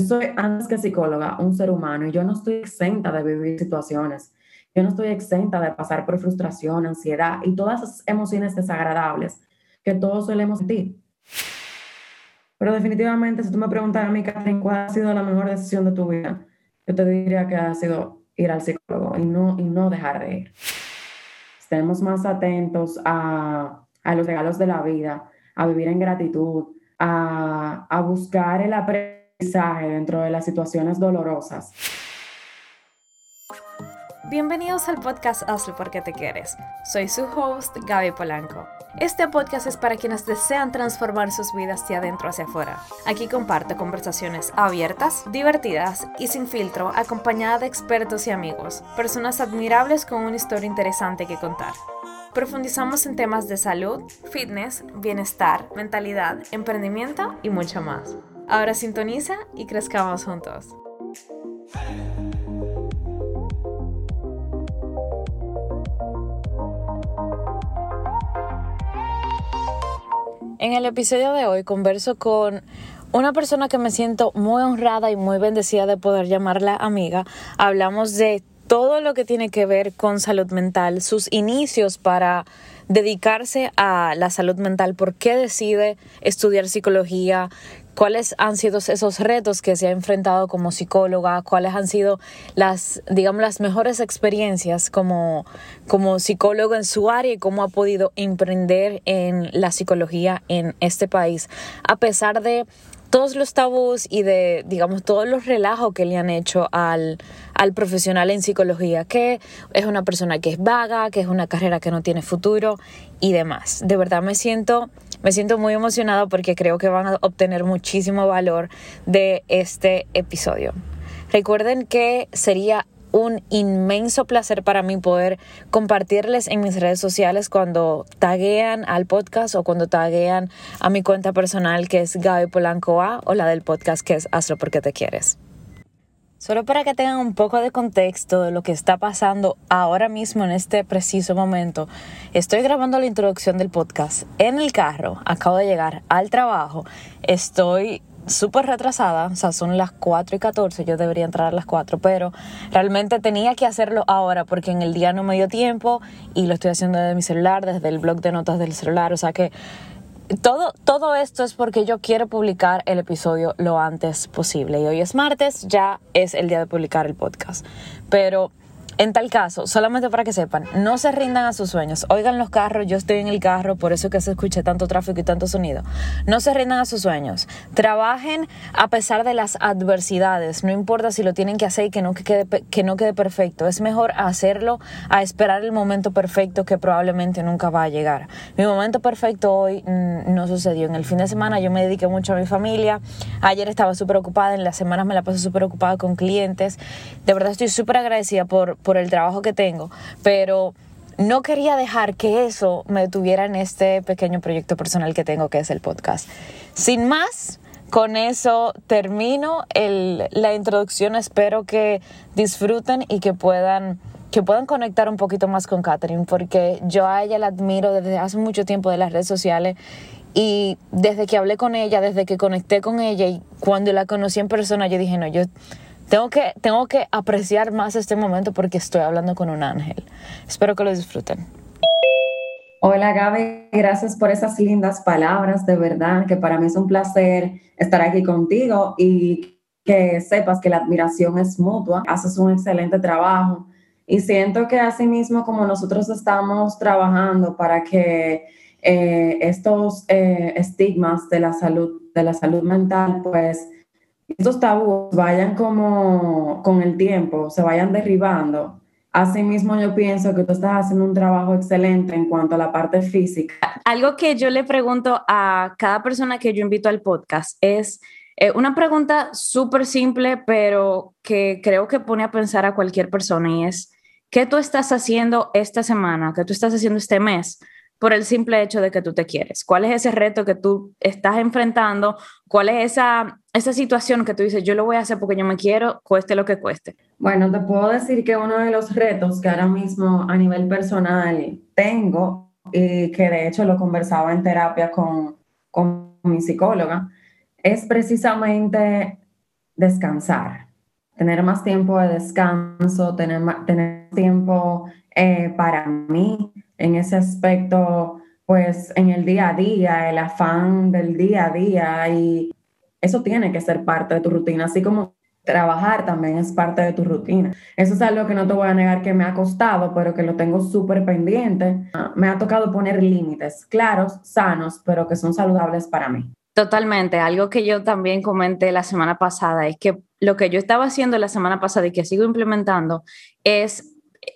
soy antes que psicóloga un ser humano y yo no estoy exenta de vivir situaciones. Yo no estoy exenta de pasar por frustración, ansiedad y todas esas emociones desagradables que todos solemos sentir. Pero definitivamente, si tú me preguntas a mí, Catherine, ¿cuál ha sido la mejor decisión de tu vida? Yo te diría que ha sido ir al psicólogo y no, y no dejar de ir. Estemos más atentos a, a los regalos de la vida, a vivir en gratitud, a, a buscar el aprendizaje dentro de las situaciones dolorosas. Bienvenidos al podcast Hazlo porque te quieres. Soy su host, Gaby Polanco. Este podcast es para quienes desean transformar sus vidas de adentro hacia afuera. Aquí comparto conversaciones abiertas, divertidas y sin filtro, acompañada de expertos y amigos, personas admirables con una historia interesante que contar. Profundizamos en temas de salud, fitness, bienestar, mentalidad, emprendimiento y mucho más. Ahora sintoniza y crezcamos juntos. En el episodio de hoy converso con una persona que me siento muy honrada y muy bendecida de poder llamarla amiga. Hablamos de todo lo que tiene que ver con salud mental, sus inicios para dedicarse a la salud mental, por qué decide estudiar psicología, cuáles han sido esos retos que se ha enfrentado como psicóloga, cuáles han sido las, digamos, las mejores experiencias como, como psicólogo en su área y cómo ha podido emprender en la psicología en este país, a pesar de todos los tabús y de, digamos, todos los relajos que le han hecho al, al profesional en psicología, que es una persona que es vaga, que es una carrera que no tiene futuro y demás. De verdad me siento me siento muy emocionada porque creo que van a obtener muchísimo valor de este episodio. Recuerden que sería un inmenso placer para mí poder compartirles en mis redes sociales cuando taguean al podcast o cuando taguean a mi cuenta personal que es Gaby Polanco A o la del podcast que es Hazlo porque te quieres. Solo para que tengan un poco de contexto de lo que está pasando ahora mismo en este preciso momento, estoy grabando la introducción del podcast en el carro, acabo de llegar al trabajo, estoy súper retrasada, o sea, son las 4 y 14, yo debería entrar a las 4, pero realmente tenía que hacerlo ahora porque en el día no me dio tiempo y lo estoy haciendo desde mi celular, desde el blog de notas del celular, o sea que todo, todo esto es porque yo quiero publicar el episodio lo antes posible. Y hoy es martes, ya es el día de publicar el podcast. Pero en tal caso, solamente para que sepan, no se rindan a sus sueños. Oigan los carros, yo estoy en el carro, por eso que se escucha tanto tráfico y tanto sonido. No se rindan a sus sueños. Trabajen a pesar de las adversidades. No importa si lo tienen que hacer y que no quede, que no quede perfecto. Es mejor hacerlo a esperar el momento perfecto que probablemente nunca va a llegar. Mi momento perfecto hoy mm, no sucedió. En el fin de semana yo me dediqué mucho a mi familia. Ayer estaba súper ocupada, en las semanas me la paso súper ocupada con clientes. De verdad estoy súper agradecida por por el trabajo que tengo, pero no quería dejar que eso me detuviera en este pequeño proyecto personal que tengo, que es el podcast. Sin más, con eso termino la introducción. Espero que disfruten y que puedan que puedan conectar un poquito más con Catherine, porque yo a ella la admiro desde hace mucho tiempo de las redes sociales y desde que hablé con ella, desde que conecté con ella y cuando la conocí en persona, yo dije, no, yo tengo que, tengo que apreciar más este momento porque estoy hablando con un ángel. Espero que lo disfruten. Hola Gaby, gracias por esas lindas palabras, de verdad que para mí es un placer estar aquí contigo y que sepas que la admiración es mutua, haces un excelente trabajo y siento que así mismo como nosotros estamos trabajando para que eh, estos eh, estigmas de la salud, de la salud mental, pues estos tabús vayan como con el tiempo, se vayan derribando. Asimismo, yo pienso que tú estás haciendo un trabajo excelente en cuanto a la parte física. Algo que yo le pregunto a cada persona que yo invito al podcast es eh, una pregunta súper simple, pero que creo que pone a pensar a cualquier persona y es, ¿qué tú estás haciendo esta semana? ¿Qué tú estás haciendo este mes? Por el simple hecho de que tú te quieres? ¿Cuál es ese reto que tú estás enfrentando? ¿Cuál es esa, esa situación que tú dices, yo lo voy a hacer porque yo me quiero, cueste lo que cueste? Bueno, te puedo decir que uno de los retos que ahora mismo a nivel personal tengo, y que de hecho lo conversaba en terapia con, con mi psicóloga, es precisamente descansar, tener más tiempo de descanso, tener, tener tiempo eh, para mí en ese aspecto, pues en el día a día, el afán del día a día y eso tiene que ser parte de tu rutina, así como trabajar también es parte de tu rutina. Eso es algo que no te voy a negar que me ha costado, pero que lo tengo súper pendiente. Me ha tocado poner límites claros, sanos, pero que son saludables para mí. Totalmente. Algo que yo también comenté la semana pasada es que lo que yo estaba haciendo la semana pasada y que sigo implementando es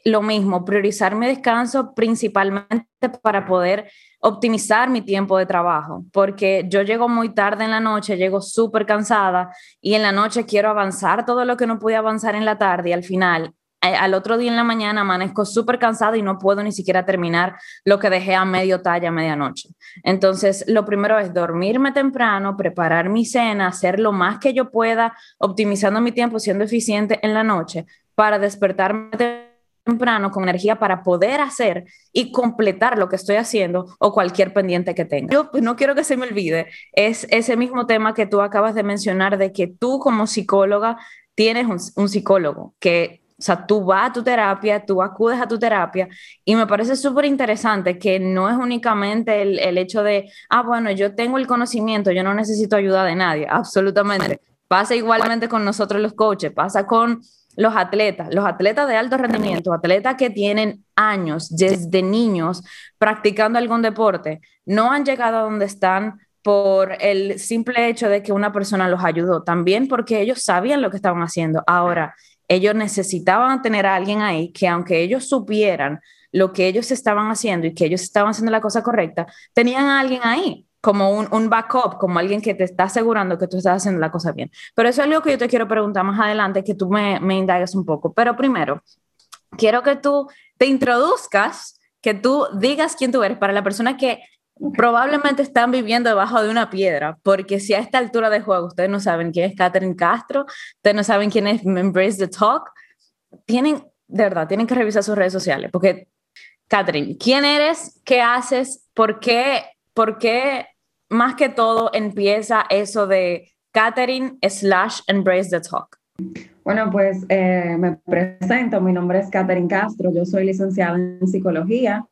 lo mismo, priorizar mi descanso principalmente para poder optimizar mi tiempo de trabajo, porque yo llego muy tarde en la noche, llego súper cansada y en la noche quiero avanzar todo lo que no pude avanzar en la tarde y al final, eh, al otro día en la mañana amanezco súper cansada y no puedo ni siquiera terminar lo que dejé a medio talla, a medianoche. Entonces, lo primero es dormirme temprano, preparar mi cena, hacer lo más que yo pueda, optimizando mi tiempo, siendo eficiente en la noche para despertarme temprano con energía para poder hacer y completar lo que estoy haciendo o cualquier pendiente que tenga. Yo pues, no quiero que se me olvide, es ese mismo tema que tú acabas de mencionar de que tú como psicóloga tienes un, psicólogo que o sea, tú vas a tu terapia, tú acudes a tu terapia y me parece súper interesante que no es únicamente el, el, hecho de, ah, bueno, yo tengo el conocimiento, yo no necesito ayuda de nadie, absolutamente. Pasa igualmente con nosotros los coaches, pasa con los atletas, los atletas de alto rendimiento, atletas que tienen años desde niños practicando algún deporte, no han llegado a donde están por el simple hecho de que una persona los ayudó, también porque ellos sabían lo que estaban haciendo. Ahora, ellos necesitaban tener a alguien ahí que aunque ellos supieran lo que ellos estaban haciendo y que ellos estaban haciendo la cosa correcta, tenían a alguien ahí como un, un, backup, como alguien que te está asegurando que tú estás haciendo la cosa bien. Pero eso es algo que yo te quiero preguntar más adelante, que tú me, me indagues un poco. Pero primero, quiero que tú te introduzcas, que tú digas quién tú eres para la persona que probablemente están viviendo debajo de una piedra, porque si a esta altura de juego ustedes no saben quién es Catherine Castro, ustedes no saben quién es Embrace the Talk, tienen, de verdad, tienen que revisar sus redes sociales, porque, Catherine, ¿quién eres? ¿Qué haces? ¿Por qué? ¿Por qué más que todo empieza eso de Catherine slash Embrace the Talk? Bueno, pues eh, me presento, mi nombre es Catherine Castro, yo soy licenciada en psicología,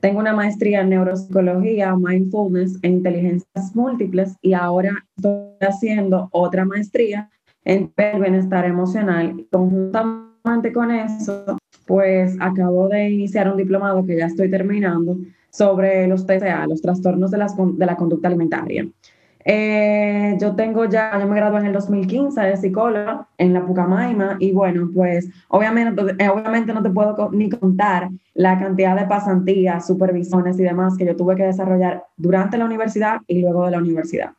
tengo una maestría en neuropsicología, mindfulness e inteligencias múltiples y ahora estoy haciendo otra maestría en el bienestar emocional. Conjuntamente con eso, pues acabo de iniciar un diplomado que ya estoy terminando sobre los TCA, los trastornos de, de la conducta alimentaria. Eh, yo tengo ya, yo me gradué en el 2015 de psicóloga en la Pucamaima y bueno, pues obviamente, eh, obviamente no te puedo ni contar la cantidad de pasantías, supervisiones y demás que yo tuve que desarrollar durante la universidad y luego de la universidad.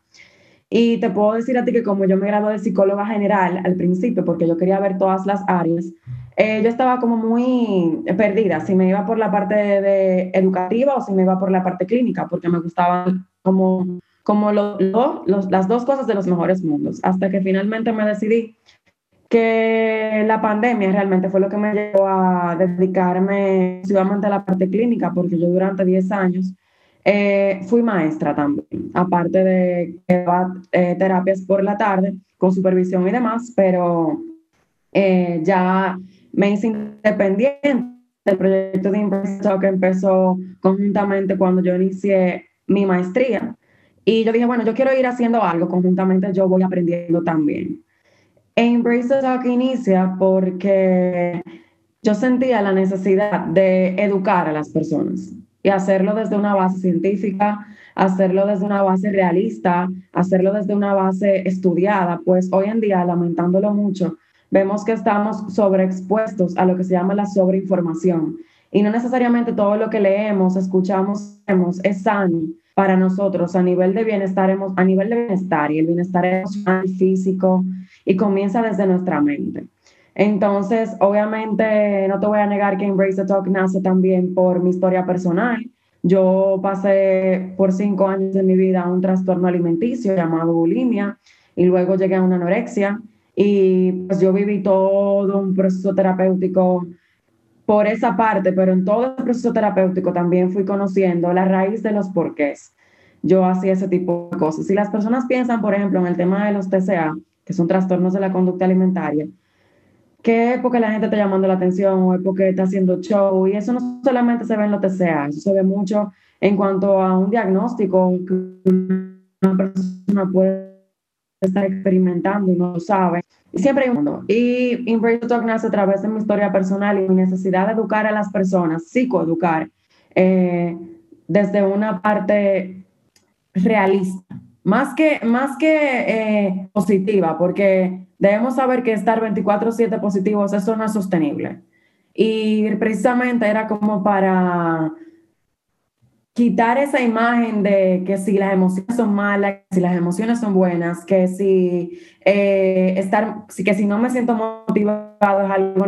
Y te puedo decir a ti que como yo me gradué de psicóloga general al principio, porque yo quería ver todas las áreas, eh, yo estaba como muy perdida, si me iba por la parte de, educativa o si me iba por la parte clínica, porque me gustaban como, como las dos cosas de los mejores mundos, hasta que finalmente me decidí que la pandemia realmente fue lo que me llevó a dedicarme exclusivamente a la parte clínica, porque yo durante 10 años eh, fui maestra también, aparte de eh, terapias por la tarde con supervisión y demás, pero ya me hice independiente. El proyecto de Inverso que empezó conjuntamente cuando yo inicié mi maestría. Y yo dije, bueno, yo quiero ir haciendo algo, conjuntamente yo voy aprendiendo también. Embrace the Talk inicia porque yo sentía la necesidad de educar a las personas y hacerlo desde una base científica, hacerlo desde una base realista, hacerlo desde una base estudiada, pues hoy en día, lamentándolo mucho, vemos que estamos sobreexpuestos a lo que se llama la sobreinformación. Y no necesariamente todo lo que leemos, escuchamos, es sano para nosotros a nivel de bienestar, a nivel de bienestar y el bienestar emocional, físico, y comienza desde nuestra mente. Entonces, obviamente, no te voy a negar que Embrace the Talk nace también por mi historia personal. Yo pasé por cinco años de mi vida un trastorno alimenticio llamado bulimia y luego llegué a una anorexia y pues yo viví todo un proceso terapéutico por esa parte, pero en todo el proceso terapéutico también fui conociendo la raíz de los porqués. Yo hacía ese tipo de cosas. Si las personas piensan, por ejemplo, en el tema de los TCA, que son trastornos de la conducta alimentaria, que es porque la gente está llamando la atención o es porque está haciendo show, y eso no solamente se ve en los TCA, eso se ve mucho en cuanto a un diagnóstico que una persona puede estar experimentando y no lo sabe. Y siempre hay un mundo. Y Embrace Talk nace a través de mi historia personal y mi necesidad de educar a las personas, psicoeducar, eh, desde una parte realista, más que, más que eh, positiva, porque debemos saber que estar 24/7 positivos, eso no es sostenible. Y precisamente era como para quitar esa imagen de que si las emociones son malas, si las emociones son buenas, que si eh, estar, que si no me siento motivado es algo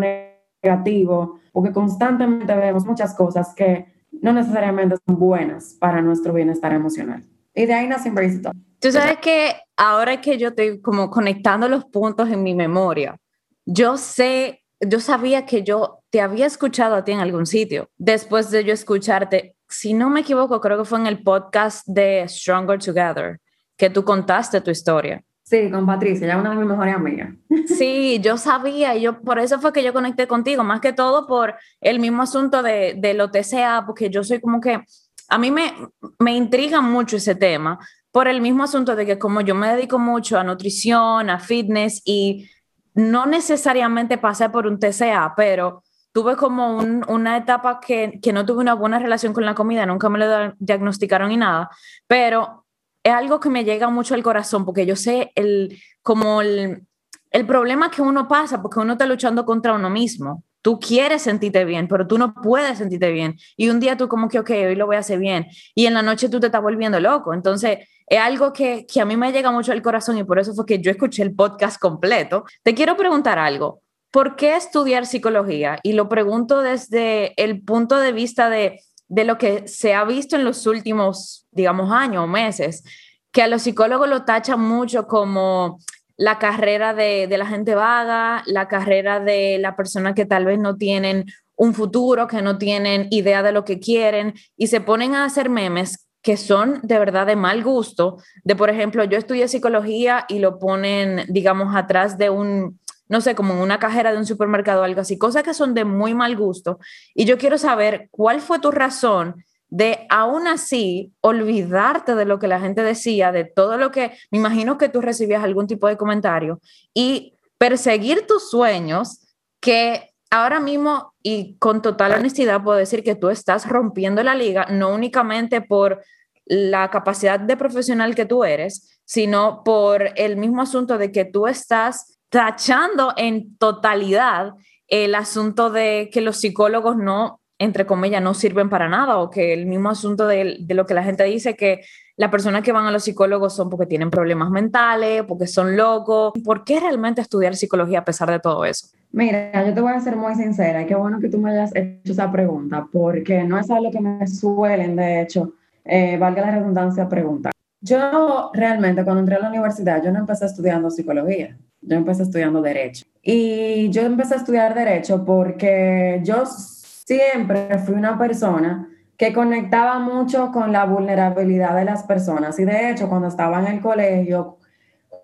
negativo, porque constantemente vemos muchas cosas que no necesariamente son buenas para nuestro bienestar emocional. Y de ahí nace Embrace Tú sabes que ahora que yo estoy como conectando los puntos en mi memoria, yo sé, yo sabía que yo te había escuchado a ti en algún sitio. Después de yo escucharte, si no me equivoco, creo que fue en el podcast de Stronger Together, que tú contaste tu historia. Sí, con Patricia, ella es una de mis mejores amigas. Sí, yo sabía, y yo por eso fue que yo conecté contigo, más que todo por el mismo asunto de, de lo TCA, porque yo soy como que, a mí me, me intriga mucho ese tema, por el mismo asunto de que como yo me dedico mucho a nutrición, a fitness, y no necesariamente pasé por un TCA, pero tuve como una etapa que, que, no tuve una buena relación con la comida, nunca me lo diagnosticaron ni nada, pero es algo que me llega mucho al corazón porque yo sé el, como el, el problema que uno pasa porque uno está luchando contra uno mismo. Tú quieres sentirte bien, pero tú no puedes sentirte bien. Y un día tú como que, ok, hoy lo voy a hacer bien. Y en la noche tú te estás volviendo loco. Entonces, es algo que, que a mí me llega mucho al corazón y por eso fue que yo escuché el podcast completo. Te quiero preguntar algo. ¿Por qué estudiar psicología? Y lo pregunto desde el punto de vista de, lo que se ha visto en los últimos, digamos, años o meses, que a los psicólogos lo tachan mucho como la carrera de, de, la gente vaga, la carrera de la persona que tal vez no tienen un futuro, que no tienen idea de lo que quieren y se ponen a hacer memes que son de verdad de mal gusto, de por ejemplo, yo estudié psicología y lo ponen, digamos, atrás de un, no sé, como en una cajera de un supermercado o algo así, cosas que son de muy mal gusto. Y yo quiero saber cuál fue tu razón de aún así olvidarte de lo que la gente decía, de todo lo que, me imagino que tú recibías algún tipo de comentario y perseguir tus sueños que ahora mismo y con total honestidad puedo decir que tú estás rompiendo la liga, no únicamente por la capacidad de profesional que tú eres, sino por el mismo asunto de que tú estás tachando en totalidad el asunto de que los psicólogos no, entre comillas, no sirven para nada o que el mismo asunto de, lo que la gente dice que las personas que van a los psicólogos son porque tienen problemas mentales, porque son locos. ¿Por qué realmente estudiar psicología a pesar de todo eso? Mira, yo te voy a ser muy sincera qué bueno que tú me hayas hecho esa pregunta, porque no es algo que me suelen, de hecho, eh, valga la redundancia, preguntar. Yo realmente cuando entré a la universidad, yo no empecé estudiando psicología yo empecé estudiando derecho. Y yo empecé a estudiar derecho porque yo siempre fui una persona que conectaba mucho con la vulnerabilidad de las personas. Y de hecho, cuando estaba en el colegio,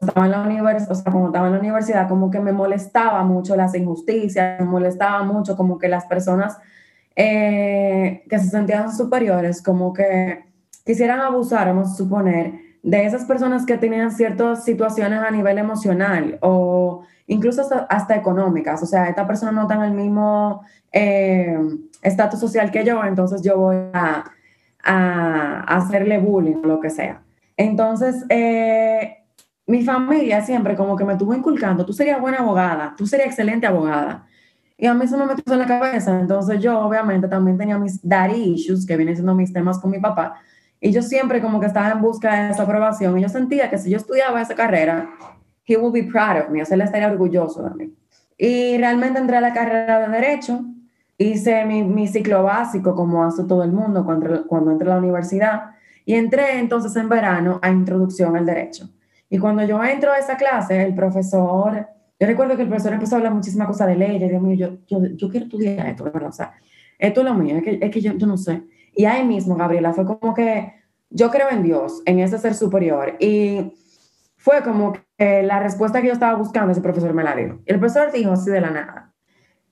estaba en la universidad, o sea, cuando estaba en la universidad, como que me molestaba mucho las injusticias, me molestaba mucho como que las personas eh, que se sentían superiores, como que quisieran abusar, vamos a suponer, de esas personas que tenían ciertas situaciones a nivel emocional o incluso hasta, económicas. O sea, esta persona no está en el mismo eh, estatus social que yo, entonces yo voy a, hacerle bullying o lo que sea. Entonces, eh, mi familia siempre como que me estuvo inculcando, tú serías buena abogada, tú serías excelente abogada. Y a mí eso me metió en la cabeza. Entonces yo obviamente también tenía mis daddy issues, que vienen siendo mis temas con mi papá, y yo siempre como que estaba en busca de esa aprobación y yo sentía que si yo estudiaba esa carrera, he would be proud of me, o sea, él estaría orgulloso de mí. Y realmente entré a la carrera de Derecho, hice mi, mi ciclo básico como hace todo el mundo cuando, cuando entré a la universidad y entré entonces en verano a Introducción al Derecho. Y cuando yo entro a esa clase, el profesor, yo recuerdo que el profesor empezó a hablar muchísimas cosas de leyes, Dios yo, yo, yo quiero estudiar esto, ¿verdad? O sea, esto es lo mío, es que, es que yo, yo no sé. Y ahí mismo, Gabriela, fue como que yo creo en Dios, en ese ser superior. Y fue como eh, la respuesta que yo estaba buscando, ese profesor me la dio. El profesor dijo así de la nada,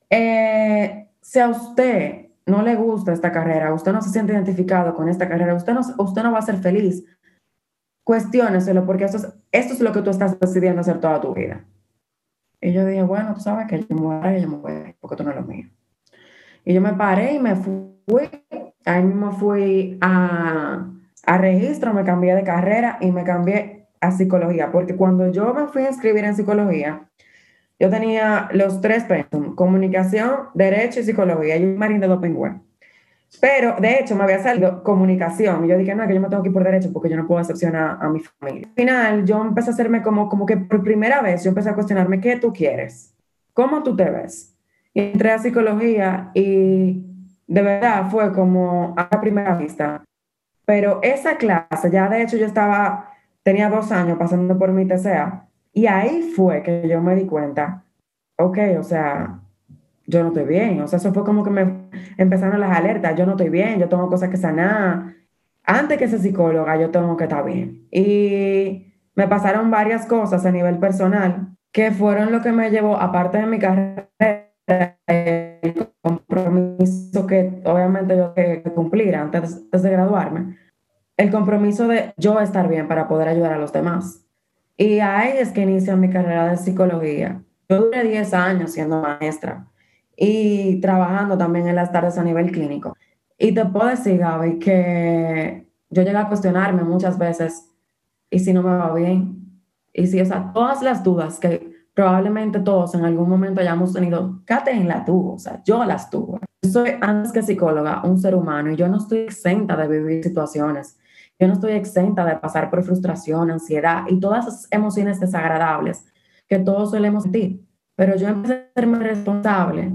eh, si a usted no le gusta esta carrera, usted no se siente identificado con esta carrera, usted no, usted no va a ser feliz, cuestióneselo porque esto es, esto es lo que tú estás decidiendo hacer toda tu vida. Y yo dije, bueno, tú sabes que yo me voy a yo me voy porque tú no es lo mío. Y yo me paré y me fui, ahí mismo fui a, a registro, me cambié de carrera y me cambié a psicología, porque cuando yo me fui a inscribir en psicología, yo tenía los tres pensum, comunicación, derecho y psicología, y un marín de doping Pero, de hecho, me había salido comunicación. Y yo dije, no, que yo me tengo que ir por derecho porque yo no puedo decepcionar a mi familia. Al final, yo empecé a hacerme como, como que por primera vez, yo empecé a cuestionarme, ¿qué tú quieres? ¿Cómo tú te ves? Y entré a psicología y de verdad fue como a primera vista. Pero esa clase, ya de hecho yo estaba, tenía dos años pasando por mi TCA, y ahí fue que yo me di cuenta, ok, o sea, yo no estoy bien. O sea, eso fue como que me empezaron las alertas, yo no estoy bien, yo tengo cosas que sanar. Antes que ser psicóloga, yo tengo que estar bien. Y me pasaron varias cosas a nivel personal que fueron lo que me llevó, aparte de mi carrera, compromiso que obviamente yo que cumplir antes de graduarme, el compromiso de yo estar bien para poder ayudar a los demás. Y ahí es que inicia mi carrera de psicología. Yo duré 10 años siendo maestra y trabajando también en las tardes a nivel clínico. Y te puedo decir, Gaby, que yo llegué a cuestionarme muchas veces, ¿y si no me va bien? Y si, o sea, todas las dudas que probablemente todos en algún momento hayamos tenido, Kate la tuvo, o sea, yo las tuve. Yo soy, antes que psicóloga, un ser humano y yo no estoy exenta de vivir situaciones yo no estoy exenta de pasar por frustración, ansiedad y todas esas emociones desagradables que todos solemos sentir. Pero yo empecé a serme responsable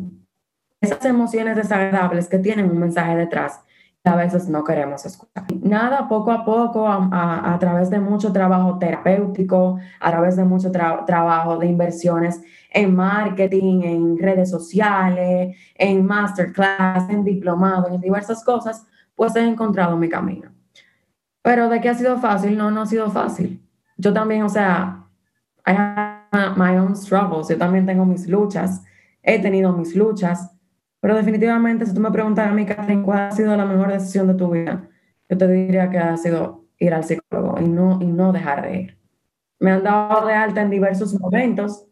esas emociones desagradables que tienen un mensaje detrás a veces no queremos escuchar. Nada, poco a poco, a, través de mucho trabajo terapéutico, a través de mucho trabajo de inversiones en marketing, en redes sociales, en masterclass, en diplomado, en diversas cosas, pues he encontrado mi camino. Pero de que ha sido fácil, no, no ha sido fácil. Yo también, o sea, I have my own struggles, yo también tengo mis luchas, he tenido mis luchas, pero definitivamente si tú me preguntas a mí, Catherine, ¿cuál ha sido la mejor decisión de tu vida? Yo te diría que ha sido ir al psicólogo y no, y no dejar de ir. Me han dado de alta en diversos momentos,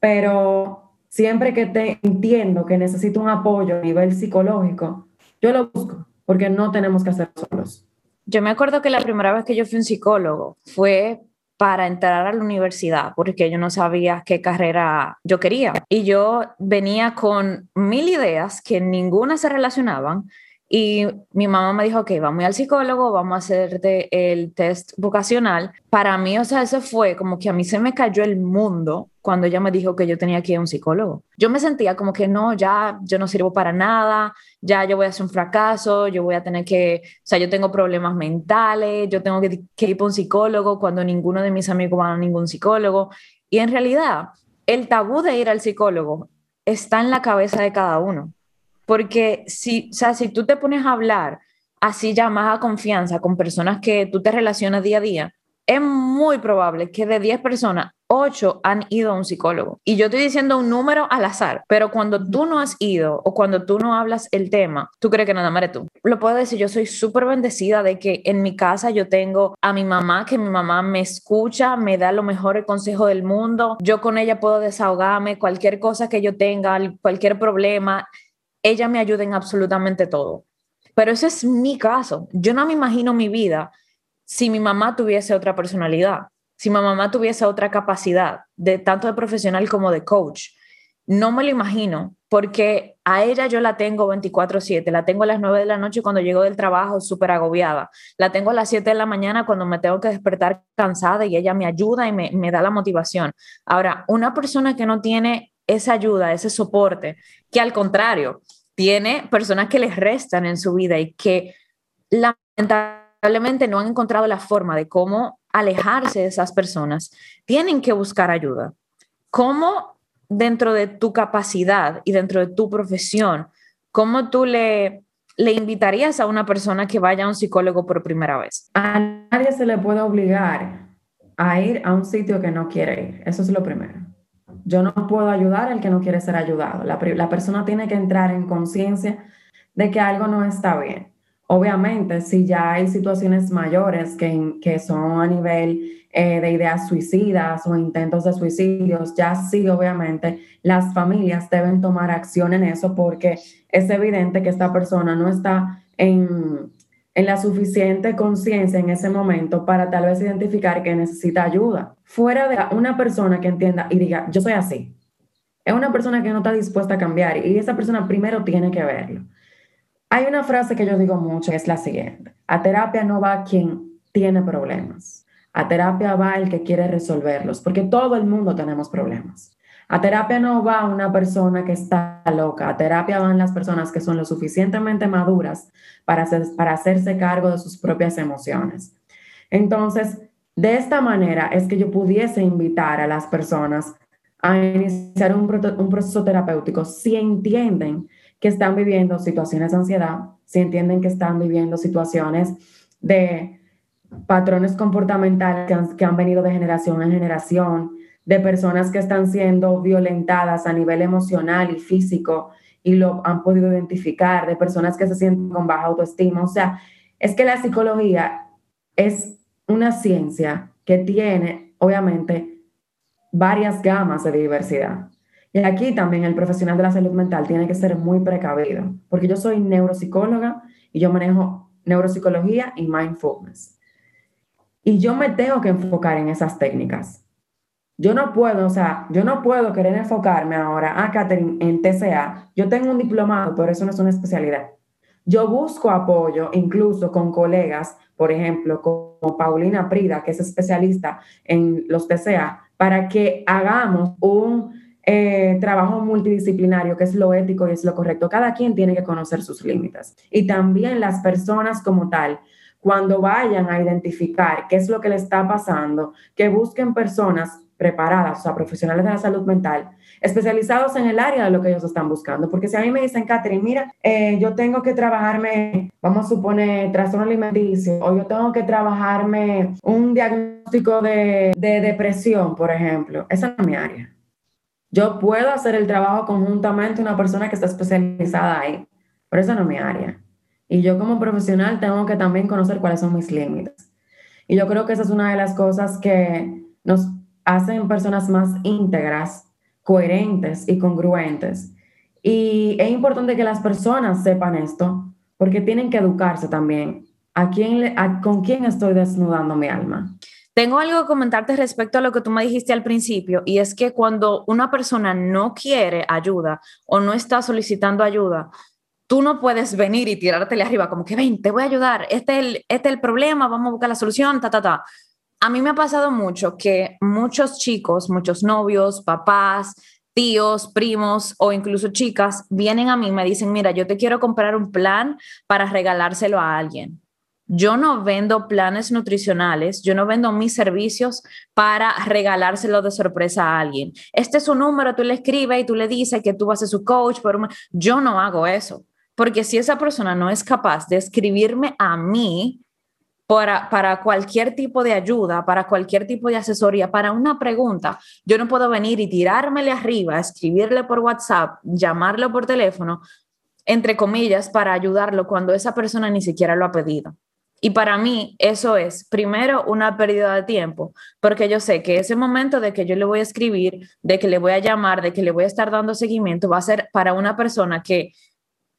pero siempre que te entiendo que necesito un apoyo a nivel psicológico, yo lo busco, porque no tenemos que hacerlo solos. Yo me acuerdo que la primera vez que yo fui un psicólogo fue para entrar a la universidad, porque yo no sabía qué carrera yo quería. Y yo venía con mil ideas que ninguna se relacionaban y mi mamá me dijo, ok, vamos al psicólogo, vamos a hacerte el test vocacional. Para mí, o sea, eso fue como que a mí se me cayó el mundo cuando ella me dijo que yo tenía que ir a un psicólogo. Yo me sentía como que no, ya yo no sirvo para nada, ya yo voy a ser un fracaso, yo voy a tener que, o sea, yo tengo problemas mentales, yo tengo que, ir a un psicólogo cuando ninguno de mis amigos van a ningún psicólogo. Y en realidad, el tabú de ir al psicólogo está en la cabeza de cada uno. Porque si, o sea, si tú te pones a hablar así ya más a confianza con personas que tú te relacionas día a día, es muy probable que de 10 personas, 8 han ido a un psicólogo. Y yo estoy diciendo un número al azar, pero cuando tú no has ido o cuando tú no hablas el tema, tú crees que nada más eres tú. Lo puedo decir, yo soy súper bendecida de que en mi casa yo tengo a mi mamá, que mi mamá me escucha, me da lo mejor el consejo del mundo. Yo con ella puedo desahogarme, cualquier cosa que yo tenga, cualquier problema ella me ayuda en absolutamente todo. Pero ese es mi caso. Yo no me imagino mi vida si mi mamá tuviese otra personalidad, si mi mamá tuviese otra capacidad, de tanto de profesional como de coach. No me lo imagino porque a ella yo la tengo 24/7, la tengo a las 9 de la noche cuando llego del trabajo súper agobiada, la tengo a las 7 de la mañana cuando me tengo que despertar cansada y ella me ayuda y me, me da la motivación. Ahora, una persona que no tiene esa ayuda, ese soporte, que al contrario, tiene personas que les restan en su vida y que lamentablemente no han encontrado la forma de cómo alejarse de esas personas, tienen que buscar ayuda. ¿Cómo dentro de tu capacidad y dentro de tu profesión, cómo tú le, le invitarías a una persona que vaya a un psicólogo por primera vez? A nadie se le puede obligar a ir a un sitio que no quiere ir. Eso es lo primero. Yo no puedo ayudar al que no quiere ser ayudado. La, persona tiene que entrar en conciencia de que algo no está bien. Obviamente, si ya hay situaciones mayores que, que son a nivel eh, de ideas suicidas o intentos de suicidios, ya sí, obviamente, las familias deben tomar acción en eso porque es evidente que esta persona no está en, en la suficiente conciencia en ese momento para tal vez identificar que necesita ayuda. Fuera de una persona que entienda y diga, yo soy así, es una persona que no está dispuesta a cambiar y esa persona primero tiene que verlo. Hay una frase que yo digo mucho, es la siguiente. A terapia no va quien tiene problemas. A terapia va el que quiere resolverlos, porque todo el mundo tenemos problemas. A terapia no va una persona que está loca, a terapia van las personas que son lo suficientemente maduras para, para hacerse cargo de sus propias emociones. Entonces, de esta manera es que yo pudiese invitar a las personas a iniciar un, un proceso terapéutico si entienden que están viviendo situaciones de ansiedad, si entienden que están viviendo situaciones de patrones comportamentales que han, venido de generación en generación, de personas que están siendo violentadas a nivel emocional y físico y lo han podido identificar, de personas que se sienten con baja autoestima. O sea, es que la psicología es una ciencia que tiene, obviamente, varias gamas de diversidad. Y aquí también el profesional de la salud mental tiene que ser muy precavido, porque yo soy neuropsicóloga y yo manejo neuropsicología y mindfulness. Y yo me tengo que enfocar en esas técnicas. Yo no puedo, o sea, yo no puedo querer enfocarme ahora, a ah, Catherine, en TCA. Yo tengo un diplomado, pero eso no es una especialidad. Yo busco apoyo incluso con colegas, por ejemplo, como Paulina Prida, que es especialista en los TCA, para que hagamos un eh, trabajo multidisciplinario, que es lo ético y es lo correcto. Cada quien tiene que conocer sus límites. Y también las personas como tal, cuando vayan a identificar qué es lo que le está pasando, que busquen personas preparadas, o sea, profesionales de la salud mental, especializados en el área de lo que ellos están buscando. Porque si a mí me dicen, Catherine, mira, eh, yo tengo que trabajarme, vamos a suponer, trastorno alimenticio, o yo tengo que trabajarme un diagnóstico de, de depresión, por ejemplo, esa no es mi área. Yo puedo hacer el trabajo conjuntamente una persona que está especializada ahí, pero esa no es mi área. Y yo como profesional tengo que también conocer cuáles son mis límites. Y yo creo que esa es una de las cosas que nos hacen personas más íntegras, coherentes y congruentes. Y es importante que las personas sepan esto, porque tienen que educarse también. ¿A quién ¿Con quién estoy desnudando mi alma? Tengo algo que comentarte respecto a lo que tú me dijiste al principio, y es que cuando una persona no quiere ayuda o no está solicitando ayuda, tú no puedes venir y tirártele arriba como que ven, te voy a ayudar, este es el, este el problema, vamos a buscar la solución, ta, ta, ta. A mí me ha pasado mucho que muchos chicos, muchos novios, papás, tíos, primos o incluso chicas vienen a mí y me dicen, mira, yo te quiero comprar un plan para regalárselo a alguien. Yo no vendo planes nutricionales, yo no vendo mis servicios para regalárselo de sorpresa a alguien. Este es su número, tú le escribes y tú le dices que tú vas a ser su coach. Pero yo no hago eso, porque si esa persona no es capaz de escribirme a mí para, cualquier tipo de ayuda, para cualquier tipo de asesoría, para una pregunta, yo no puedo venir y tirármele arriba, escribirle por WhatsApp, llamarlo por teléfono, entre comillas, para ayudarlo cuando esa persona ni siquiera lo ha pedido. Y para mí eso es, primero, una pérdida de tiempo, porque yo sé que ese momento de que yo le voy a escribir, de que le voy a llamar, de que le voy a estar dando seguimiento, va a ser para una persona que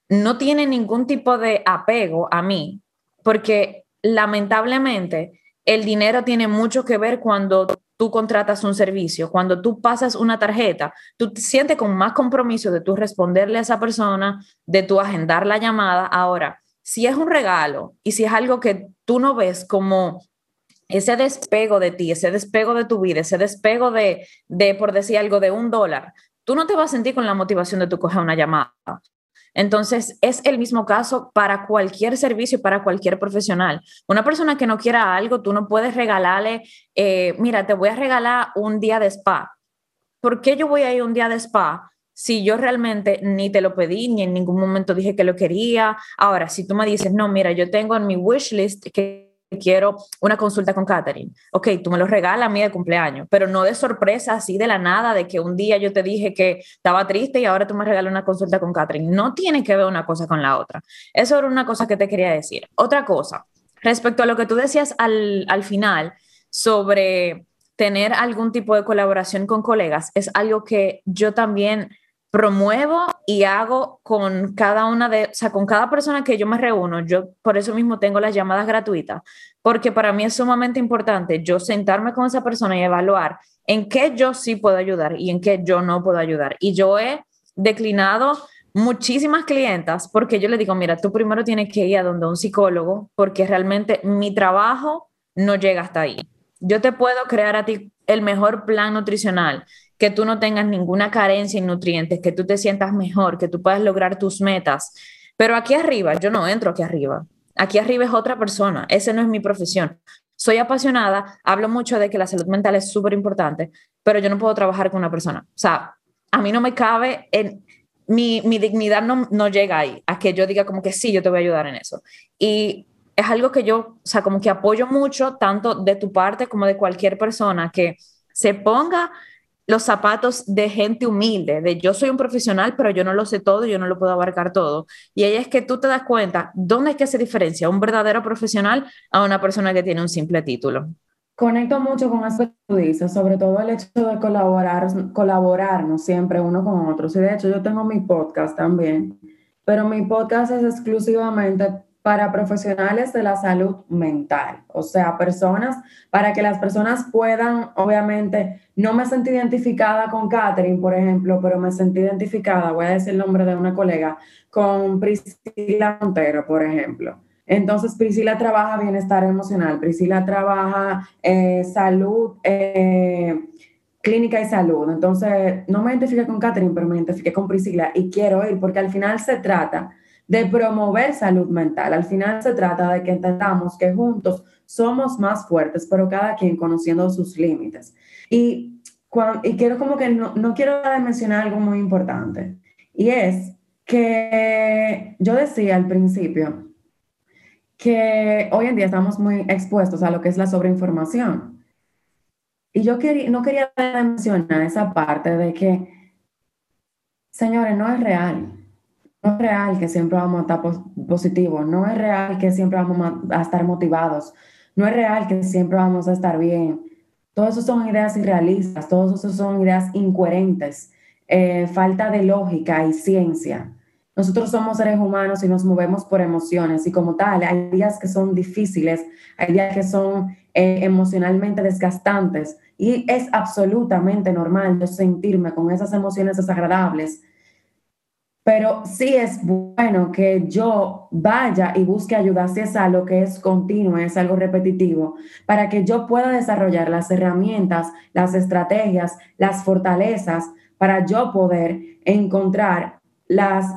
no tiene ningún tipo de apego a mí, porque lamentablemente el dinero tiene mucho que ver cuando tú contratas un servicio, cuando tú pasas una tarjeta, tú te sientes con más compromiso de tú responderle a esa persona, de tú agendar la llamada. Ahora, si es un regalo y si es algo que tú no ves como ese despego de ti, ese despego de tu vida, ese despego de, de, por decir algo, de un dólar, tú no te vas a sentir con la motivación de tu coger una llamada. Entonces, es el mismo caso para cualquier servicio y para cualquier profesional. Una persona que no quiera algo, tú no puedes regalarle, eh, mira, te voy a regalar un día de spa. ¿Por qué yo voy a ir un día de spa si yo realmente ni te lo pedí, ni en ningún momento dije que lo quería. Ahora, si tú me dices, no, mira, yo tengo en mi wish list que quiero una consulta con Catherine. Ok, tú me lo regalas a mí de cumpleaños, pero no de sorpresa, así de la nada, de que un día yo te dije que estaba triste y ahora tú me regalas una consulta con Catherine. No tiene que ver una cosa con la otra. Eso era una cosa que te quería decir. Otra cosa, respecto a lo que tú decías al, al final sobre tener algún tipo de colaboración con colegas, es algo que yo también promuevo y hago con cada una de, o sea, con cada persona que yo me reúno, yo por eso mismo tengo las llamadas gratuitas, porque para mí es sumamente importante yo sentarme con esa persona y evaluar en qué yo sí puedo ayudar y en qué yo no puedo ayudar. Y yo he declinado muchísimas clientas porque yo le digo, mira, tú primero tienes que ir a donde un psicólogo porque realmente mi trabajo no llega hasta ahí. Yo te puedo crear a ti el mejor plan nutricional, que tú no tengas ninguna carencia en nutrientes, que tú te sientas mejor, que tú puedas lograr tus metas. Pero aquí arriba, yo no entro aquí arriba. Aquí arriba es otra persona. Esa no es mi profesión. Soy apasionada, hablo mucho de que la salud mental es súper importante, pero yo no puedo trabajar con una persona. O sea, a mí no me cabe en... Mi, mi dignidad no, no llega ahí, a que yo diga como que sí, yo te voy a ayudar en eso. Y es algo que yo, o sea, como que apoyo mucho, tanto de tu parte como de cualquier persona, que se ponga los zapatos de gente humilde, de yo soy un profesional, pero yo no lo sé todo, yo no lo puedo abarcar todo. Y ahí es que tú te das cuenta dónde es que se diferencia un verdadero profesional a una persona que tiene un simple título. Conecto mucho con eso que tú dices, sobre todo el hecho de colaborar, colaborarnos siempre uno con otros. Y de hecho yo tengo mi podcast también, pero mi podcast es exclusivamente para profesionales de la salud mental, o sea, personas, para que las personas puedan, obviamente, no me sentí identificada con Catherine, por ejemplo, pero me sentí identificada, voy a decir el nombre de una colega, con Priscila Montero, por ejemplo. Entonces, Priscila trabaja bienestar emocional, Priscila trabaja eh, salud, eh, clínica y salud. Entonces, no me identifique con Catherine, pero me identifique con Priscila y quiero ir porque al final se trata de promover salud mental. Al final se trata de que entendamos que juntos somos más fuertes, pero cada quien conociendo sus límites. Y, y quiero como que no, no quiero mencionar algo muy importante, y es que yo decía al principio que hoy en día estamos muy expuestos a lo que es la sobreinformación. Y yo no quería mencionar esa parte de que, señores, no es real no es real que siempre vamos a estar positivos, no es real que siempre vamos a estar motivados, no es real que siempre vamos a estar bien. Todos eso son ideas irrealistas, todos esos son ideas incoherentes, eh, falta de lógica y ciencia. Nosotros somos seres humanos y nos movemos por emociones y como tal, hay días que son difíciles, hay días que son eh, emocionalmente desgastantes y es absolutamente normal sentirme con esas emociones desagradables pero sí es bueno que yo vaya y busque ayuda si es algo que es continuo, es algo repetitivo, para que yo pueda desarrollar las herramientas, las estrategias, las fortalezas para yo poder encontrar las,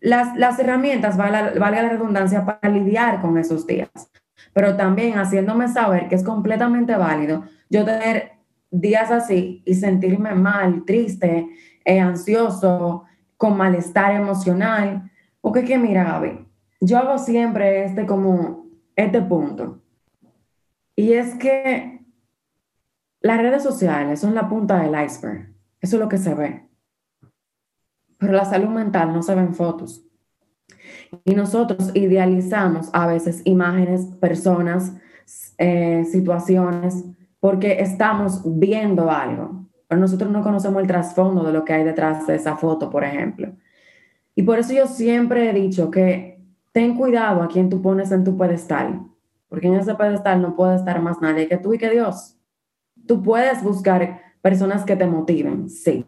las, herramientas, valga, valga la redundancia, para lidiar con esos días. Pero también haciéndome saber que es completamente válido yo tener días así y sentirme mal, triste, eh, ansioso, con malestar emocional. Porque que mira, Gaby, yo hago siempre este como este punto. Y es que las redes sociales son la punta del iceberg. Eso es lo que se ve. Pero la salud mental no se ve en fotos. Y nosotros idealizamos a veces imágenes, personas, eh, situaciones, porque estamos viendo algo pero nosotros no conocemos el trasfondo de lo que hay detrás de esa foto, por ejemplo. Y por eso yo siempre he dicho que ten cuidado a quien tú pones en tu pedestal, porque en ese pedestal no puede estar más nadie que tú y que Dios. Tú puedes buscar personas que te motiven, sí,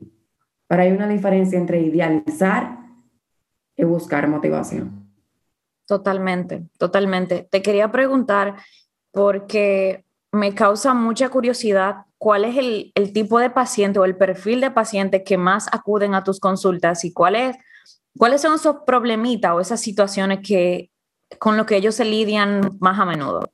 pero hay una diferencia entre idealizar y buscar motivación. Totalmente, totalmente. Te quería preguntar, porque me causa mucha curiosidad cuál es el, tipo de paciente o el perfil de paciente que más acuden a tus consultas y cuál cuáles son esos problemitas o esas situaciones que, con lo que ellos se lidian más a menudo.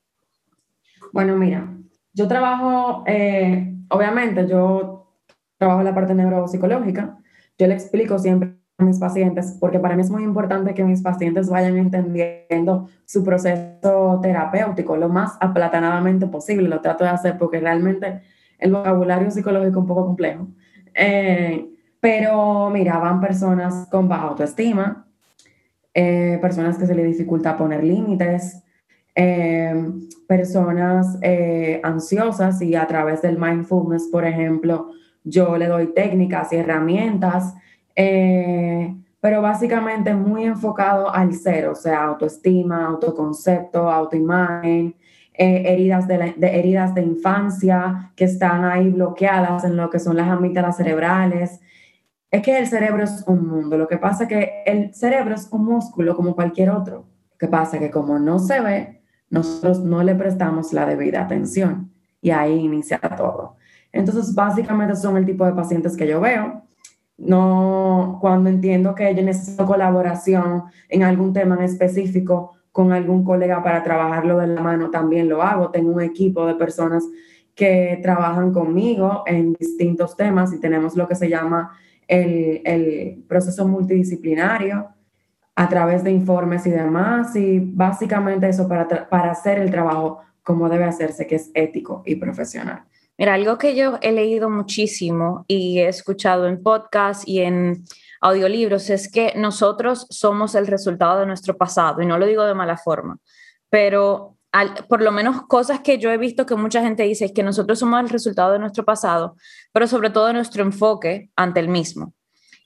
Bueno, mira, yo trabajo, eh, obviamente, yo trabajo la parte neuropsicológica. Yo le explico siempre mis pacientes, porque para mí es muy importante que mis pacientes vayan entendiendo su proceso terapéutico lo más aplatanadamente posible. Lo trato de hacer porque realmente el vocabulario psicológico un poco complejo. Eh, pero mira, van personas con baja autoestima, eh, personas que se les dificulta poner límites, eh, personas ansiosas y a través del mindfulness, por ejemplo, yo le doy técnicas y herramientas eh, pero básicamente muy enfocado al ser, o sea, autoestima, autoconcepto, autoimagen, eh, heridas, de, heridas de infancia que están ahí bloqueadas en lo que son las amígdalas cerebrales. Es que el cerebro es un mundo, lo que pasa es que el cerebro es un músculo como cualquier otro. Lo que pasa que como no se ve, nosotros no le prestamos la debida atención y ahí inicia todo. Entonces, básicamente son el tipo de pacientes que yo veo no, cuando entiendo que yo necesito colaboración en algún tema en específico con algún colega para trabajarlo de la mano, también lo hago. Tengo un equipo de personas que trabajan conmigo en distintos temas y tenemos lo que se llama el, el proceso multidisciplinario a través de informes y demás. Y básicamente eso para, para hacer el trabajo como debe hacerse, que es ético y profesional. Mira, algo que yo he leído muchísimo y he escuchado en podcast y en audiolibros es que nosotros somos el resultado de nuestro pasado, y no lo digo de mala forma, pero por lo menos cosas que yo he visto que mucha gente dice es que nosotros somos el resultado de nuestro pasado, pero sobre todo de nuestro enfoque ante el mismo.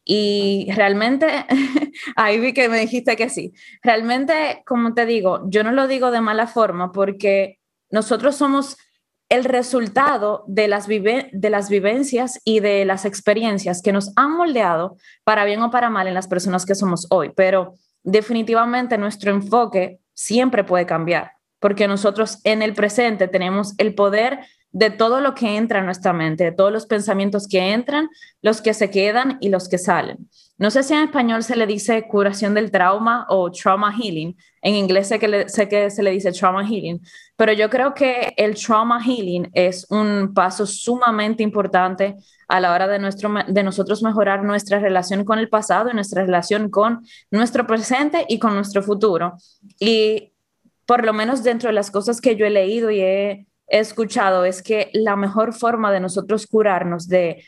Y realmente, ahí vi que me dijiste que sí, realmente, como te digo, yo no lo digo de mala forma porque nosotros somos el resultado de las, vivencias y de las experiencias que nos han moldeado para bien o para mal en las personas que somos hoy. Pero definitivamente nuestro enfoque siempre puede cambiar, porque nosotros en el presente tenemos el poder de todo lo que entra en nuestra mente, de todos los pensamientos que entran, los que se quedan y los que salen. No sé si en español se le dice curación del trauma o trauma healing. En inglés sé que, se le dice trauma healing, pero yo creo que el trauma healing es un paso sumamente importante a la hora de, nuestro, de nosotros mejorar nuestra relación con el pasado y nuestra relación con nuestro presente y con nuestro futuro. Y por lo menos dentro de las cosas que yo he leído y he escuchado es que la mejor forma de nosotros curarnos de,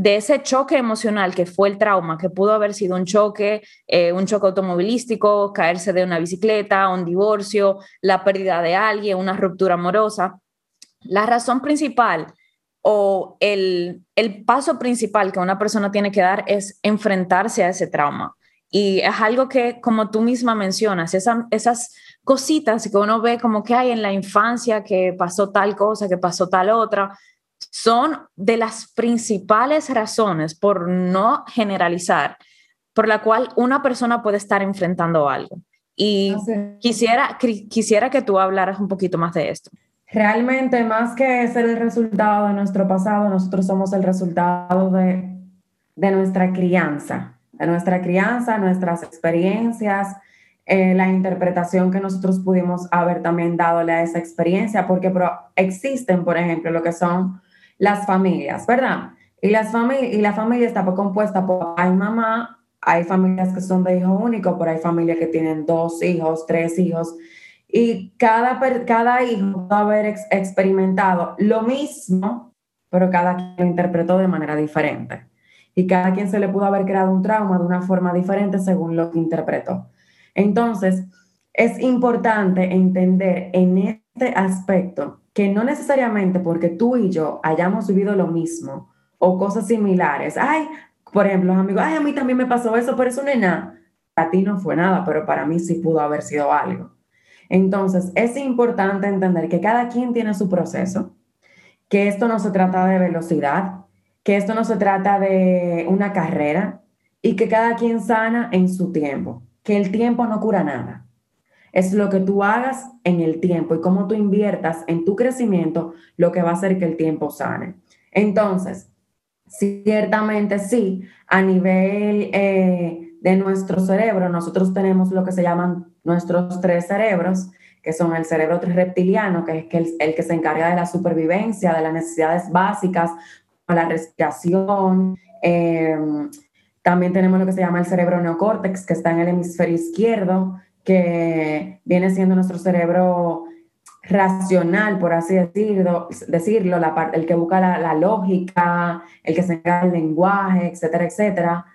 de ese choque emocional que fue el trauma, que pudo haber sido un choque, eh, un choque automovilístico, caerse de una bicicleta, un divorcio, la pérdida de alguien, una ruptura amorosa. La razón principal o el, el paso principal que una persona tiene que dar es enfrentarse a ese trauma. Y es algo que, como tú misma mencionas, esas cositas que uno ve como que hay en la infancia, que pasó tal cosa, que pasó tal otra, son de las principales razones, por no generalizar, por la cual una persona puede estar enfrentando algo. Y quisiera, quisiera que tú hablaras un poquito más de esto. Realmente, más que ser el resultado de nuestro pasado, nosotros somos el resultado de, de nuestra crianza de nuestra crianza, nuestras experiencias, eh, la interpretación que nosotros pudimos haber también dado a esa experiencia, porque existen, por ejemplo, lo que son las familias, ¿verdad? Y, las y la familia está compuesta por hay mamá, hay familias que son de hijo único, pero hay familias que tienen dos hijos, tres hijos, y cada, cada hijo va haber experimentado lo mismo, pero cada quien lo interpretó de manera diferente y cada quien se le pudo haber creado un trauma de una forma diferente según lo que interpretó. Entonces, es importante entender en este aspecto que no necesariamente porque tú y yo hayamos vivido lo mismo o cosas similares, ay, por ejemplo, amigos, ay, a mí también me pasó eso, pero eso no es nada. A ti no fue nada, pero para mí sí pudo haber sido algo. Entonces, es importante entender que cada quien tiene su proceso, que esto no se trata de velocidad, que esto no se trata de una carrera y que cada quien sana en su tiempo, que el tiempo no cura nada. Es lo que tú hagas en el tiempo y cómo tú inviertas en tu crecimiento lo que va a hacer que el tiempo sane. Entonces, ciertamente sí, a nivel eh, de nuestro cerebro, nosotros tenemos lo que se llaman nuestros tres cerebros, que son el cerebro reptiliano, que es el, el que se encarga de la supervivencia, de las necesidades básicas, la respiración, em, También tenemos lo que se llama el cerebro neocórtex, que está en el hemisferio izquierdo, que viene siendo nuestro cerebro racional, por así decirlo, decirlo el que busca la, lógica, el que se encarga del lenguaje, etcétera, etcétera.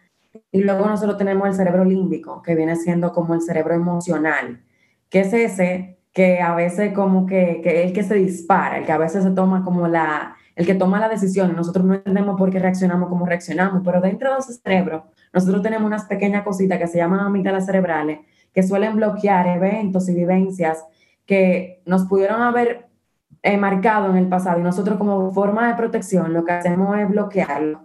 Y luego nosotros tenemos el cerebro límbico, que viene siendo como el cerebro emocional, que es ese que a veces como que, que el que se dispara, el que a veces se toma como la, el que toma la decisión. Nosotros no entendemos por qué reaccionamos como reaccionamos, pero dentro de ese cerebro nosotros tenemos unas pequeñas cositas que se llaman amígdalas cerebrales, que suelen bloquear eventos y vivencias que nos pudieron haber eh, marcado en el pasado y nosotros como forma de protección lo que hacemos es bloquearlo.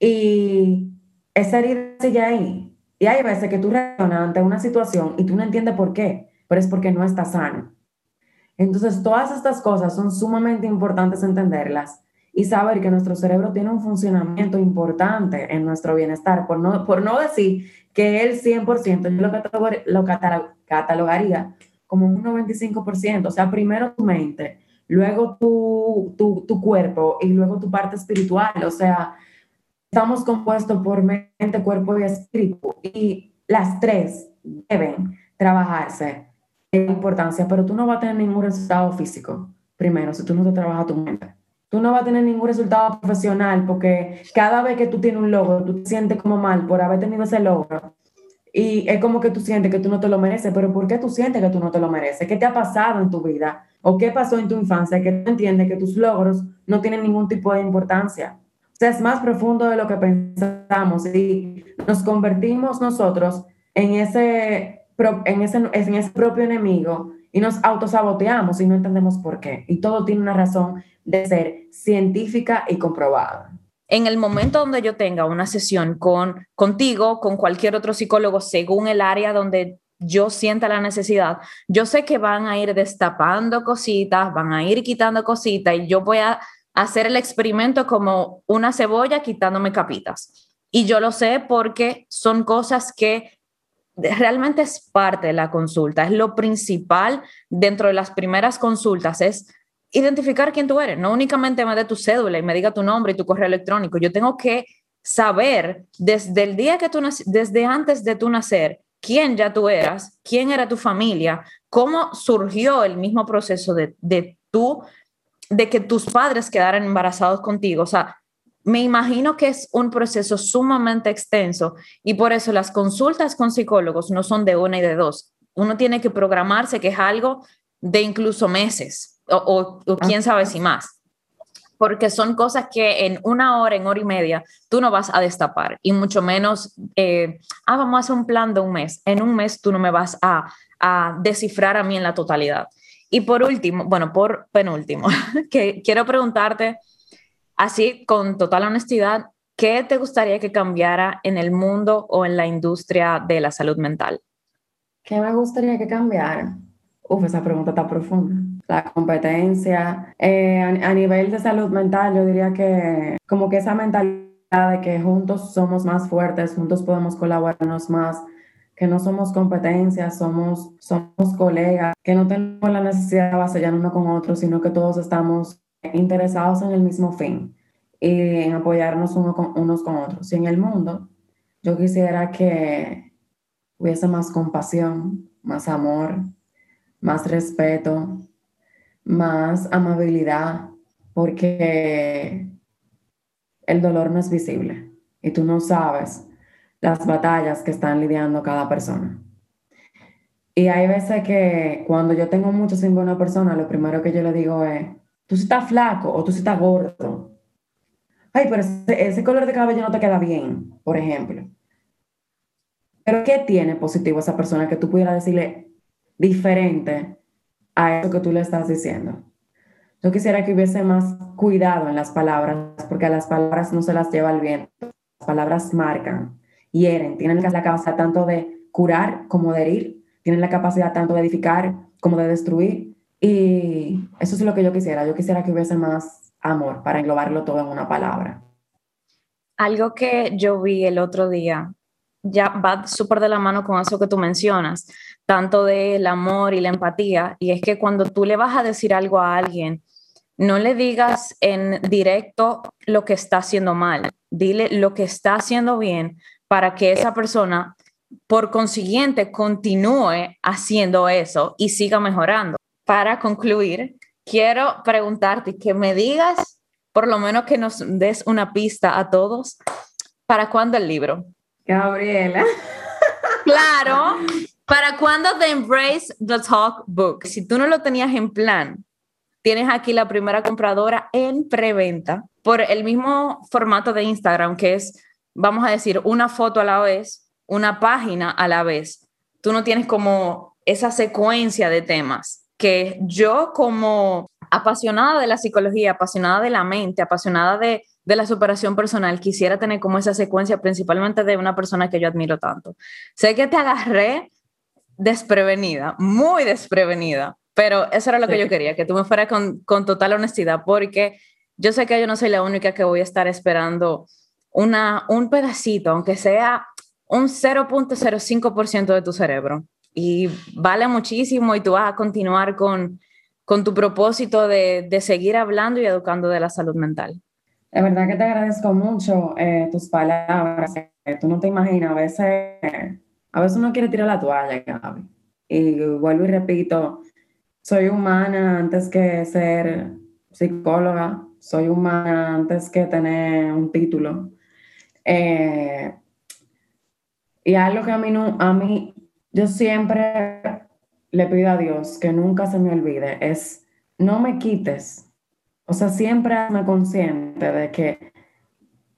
Y esa herida sigue ahí. Y hay veces que tú reaccionas ante una situación y tú no entiendes por qué, pero es porque no está sano. Entonces, todas estas cosas son sumamente importantes entenderlas y saber que nuestro cerebro tiene un funcionamiento importante en nuestro bienestar, por no, por no decir que el 100%, yo lo, lo catalogaría como un 95%, o sea, primero tu mente, luego tu, tu, tu cuerpo y luego tu parte espiritual, o sea, estamos compuestos por mente, cuerpo y espíritu. Y las tres deben trabajarse en importancia, pero tú no vas a tener ningún resultado físico, primero, si tú no te trabajas tu mente tú no vas a tener ningún resultado profesional porque cada vez que tú tienes un logro, tú te sientes como mal por haber tenido ese logro. Y es como que tú sientes que tú no te lo mereces, pero ¿por qué tú sientes que tú no te lo mereces? ¿Qué te ha pasado en tu vida? ¿O qué pasó en tu infancia que tú entiendes que tus logros no tienen ningún tipo de importancia? O sea, es más profundo de lo que pensamos y nos convertimos nosotros en ese, en ese, en ese propio enemigo y nos autosaboteamos y no entendemos por qué. Y todo tiene una razón de ser científica y comprobada. En el momento donde yo tenga una sesión con contigo, con cualquier otro psicólogo, según el área donde yo sienta la necesidad, yo sé que van a ir destapando cositas, van a ir quitando cositas y yo voy a hacer el experimento como una cebolla quitándome capitas. Y yo lo sé porque son cosas que realmente es parte de la consulta, es lo principal dentro de las primeras consultas, es identificar quién tú eres, no únicamente me dé tu cédula y me diga tu nombre y tu correo electrónico, yo tengo que saber desde el día que tú desde antes de tu nacer, quién ya tú eras, quién era tu familia, cómo surgió el mismo proceso de, de tú, de que tus padres quedaran embarazados contigo. O sea, me imagino que es un proceso sumamente extenso y por eso las consultas con psicólogos no son de una y de dos. Uno tiene que programarse que es algo de incluso meses o, ah. quién sabe si más. Porque son cosas que en una hora, en hora y media, tú no vas a destapar y mucho menos, eh, ah, vamos a hacer un plan de un mes. En un mes tú no me vas a, a descifrar a mí en la totalidad. Y por último, bueno, por penúltimo, que quiero preguntarte, así con total honestidad, ¿qué te gustaría que cambiara en el mundo o en la industria de la salud mental? ¿Qué me gustaría que cambiara? Uf, esa pregunta está profunda. La competencia. Eh, a, nivel de salud mental, yo diría que como que esa mentalidad de que juntos somos más fuertes, juntos podemos colaborarnos más, que no somos competencias, somos, somos colegas, que no tenemos la necesidad de vasellar uno con otro, sino que todos estamos interesados en el mismo fin y en apoyarnos con, unos con otros. Y en el mundo, yo quisiera que hubiese más compasión, más amor, más respeto, más amabilidad, porque el dolor no es visible y tú no sabes las batallas que están lidiando cada persona. Y hay veces que cuando yo tengo mucho sin una persona, lo primero que yo le digo es, tú si estás flaco o tú si estás gordo. Ay, pero ese, ese color de cabello no te queda bien, por ejemplo. Pero ¿qué tiene positivo esa persona que tú pudieras decirle, diferente a eso que tú le estás diciendo. Yo quisiera que hubiese más cuidado en las palabras, porque a las palabras no se las lleva el viento. Las palabras marcan, hieren, tienen la capacidad tanto de curar como de herir, tienen la capacidad tanto de edificar como de destruir. Y eso es lo que yo quisiera. Yo quisiera que hubiese más amor para englobarlo todo en una palabra. Algo que yo vi el otro día, ya va súper de la mano con eso que tú mencionas, tanto del amor y la empatía, y es que cuando tú le vas a decir algo a alguien, no le digas en directo lo que está haciendo mal, dile lo que está haciendo bien para que esa persona, por consiguiente, continúe haciendo eso y siga mejorando. Para concluir, quiero preguntarte que me digas, por lo menos que nos des una pista a todos, ¿para cuándo el libro? Gabriela. Claro, ¿para cuándo The Embrace the Talk Book? Si tú no lo tenías en plan, tienes aquí la primera compradora en preventa por el mismo formato de Instagram, que es, vamos a decir, una foto a la vez, una página a la vez. Tú no tienes como esa secuencia de temas que yo como apasionada de la psicología, apasionada de la mente, apasionada de, de la superación personal, quisiera tener como esa secuencia principalmente de una persona que yo admiro tanto. Sé que te agarré desprevenida, muy desprevenida, pero eso era lo que yo quería, que tú me fueras con, con, total honestidad, porque yo sé que yo no soy la única que voy a estar esperando una, un pedacito, aunque sea un 0.05% de tu cerebro. Y vale muchísimo y tú vas a continuar con, con tu propósito de, de seguir hablando y educando de la salud mental. De verdad que te agradezco mucho eh, tus palabras. tú no te imaginas, a veces, a veces uno quiere tirar la toalla, Gaby. Y vuelvo y repito, soy humana antes que ser psicóloga, soy humana antes que tener un título. Eh, y algo que a mí, no, a mí, yo siempre le pido a Dios que nunca se me olvide, es no me quites. O sea, siempre me consciente de que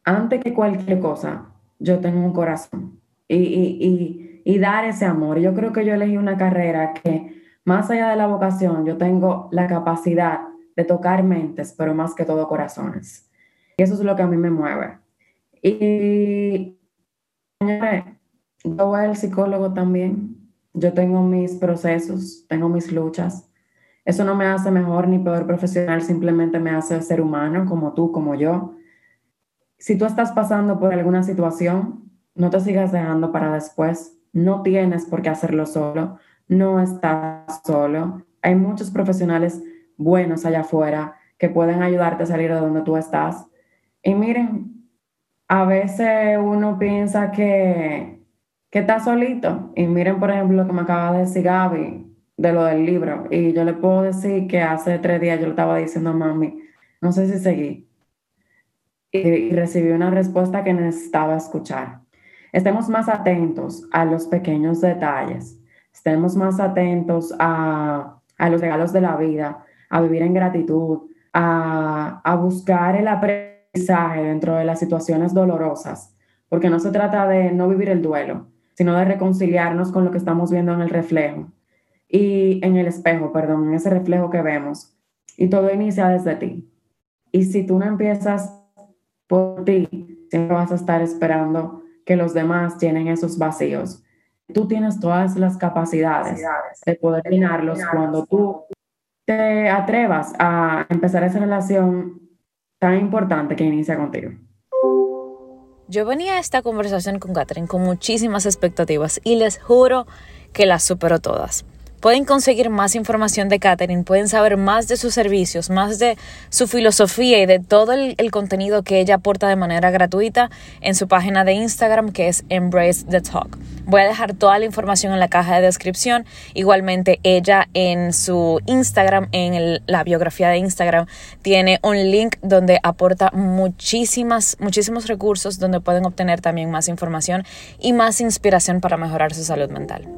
antes que cualquier cosa, yo tengo un corazón y, y, y, y dar ese amor. Yo creo que yo elegí una carrera que más allá de la vocación, yo tengo la capacidad de tocar mentes, pero más que todo corazones. Y eso es lo que a mí me mueve. Y, yo voy al psicólogo también. Yo tengo mis procesos, tengo mis luchas. Eso no me hace mejor ni peor profesional, simplemente me hace ser humano como tú, como yo. Si tú estás pasando por alguna situación, no te sigas dejando para después. No tienes por qué hacerlo solo no estás solo. Hay muchos profesionales buenos allá afuera que pueden ayudarte a salir de donde tú estás. Y miren, a veces uno piensa que, que está solito. Y miren, por ejemplo, lo que me acaba de decir Gaby de lo del libro. Y yo le puedo decir que hace tres días yo le estaba diciendo a mami, no sé si seguí. y recibí una respuesta que necesitaba escuchar. Estemos más atentos a los pequeños detalles estemos más atentos a, los regalos de la vida, a vivir en gratitud, a, a buscar el aprendizaje dentro de las situaciones dolorosas, porque no se trata de no vivir el duelo, sino de reconciliarnos con lo que estamos viendo en el reflejo y en el espejo, perdón, en ese reflejo que vemos. Y todo inicia desde ti. Y si tú no empiezas por ti, siempre vas a estar esperando que los demás llenen esos vacíos tú tienes todas las capacidades de poder llenarlos cuando tú te atrevas a empezar esa relación tan importante que inicia contigo. Yo venía a esta conversación con Catherine con muchísimas expectativas y les juro que las superó todas. Pueden conseguir más información de Catherine, pueden saber más de sus servicios, más de su filosofía y de todo el, contenido que ella aporta de manera gratuita en su página de Instagram que es Embrace the Talk. Voy a dejar toda la información en la caja de descripción. Igualmente ella en su Instagram, en la biografía de Instagram, tiene un link donde aporta muchísimas, muchísimos recursos donde pueden obtener también más información y más inspiración para mejorar su salud mental.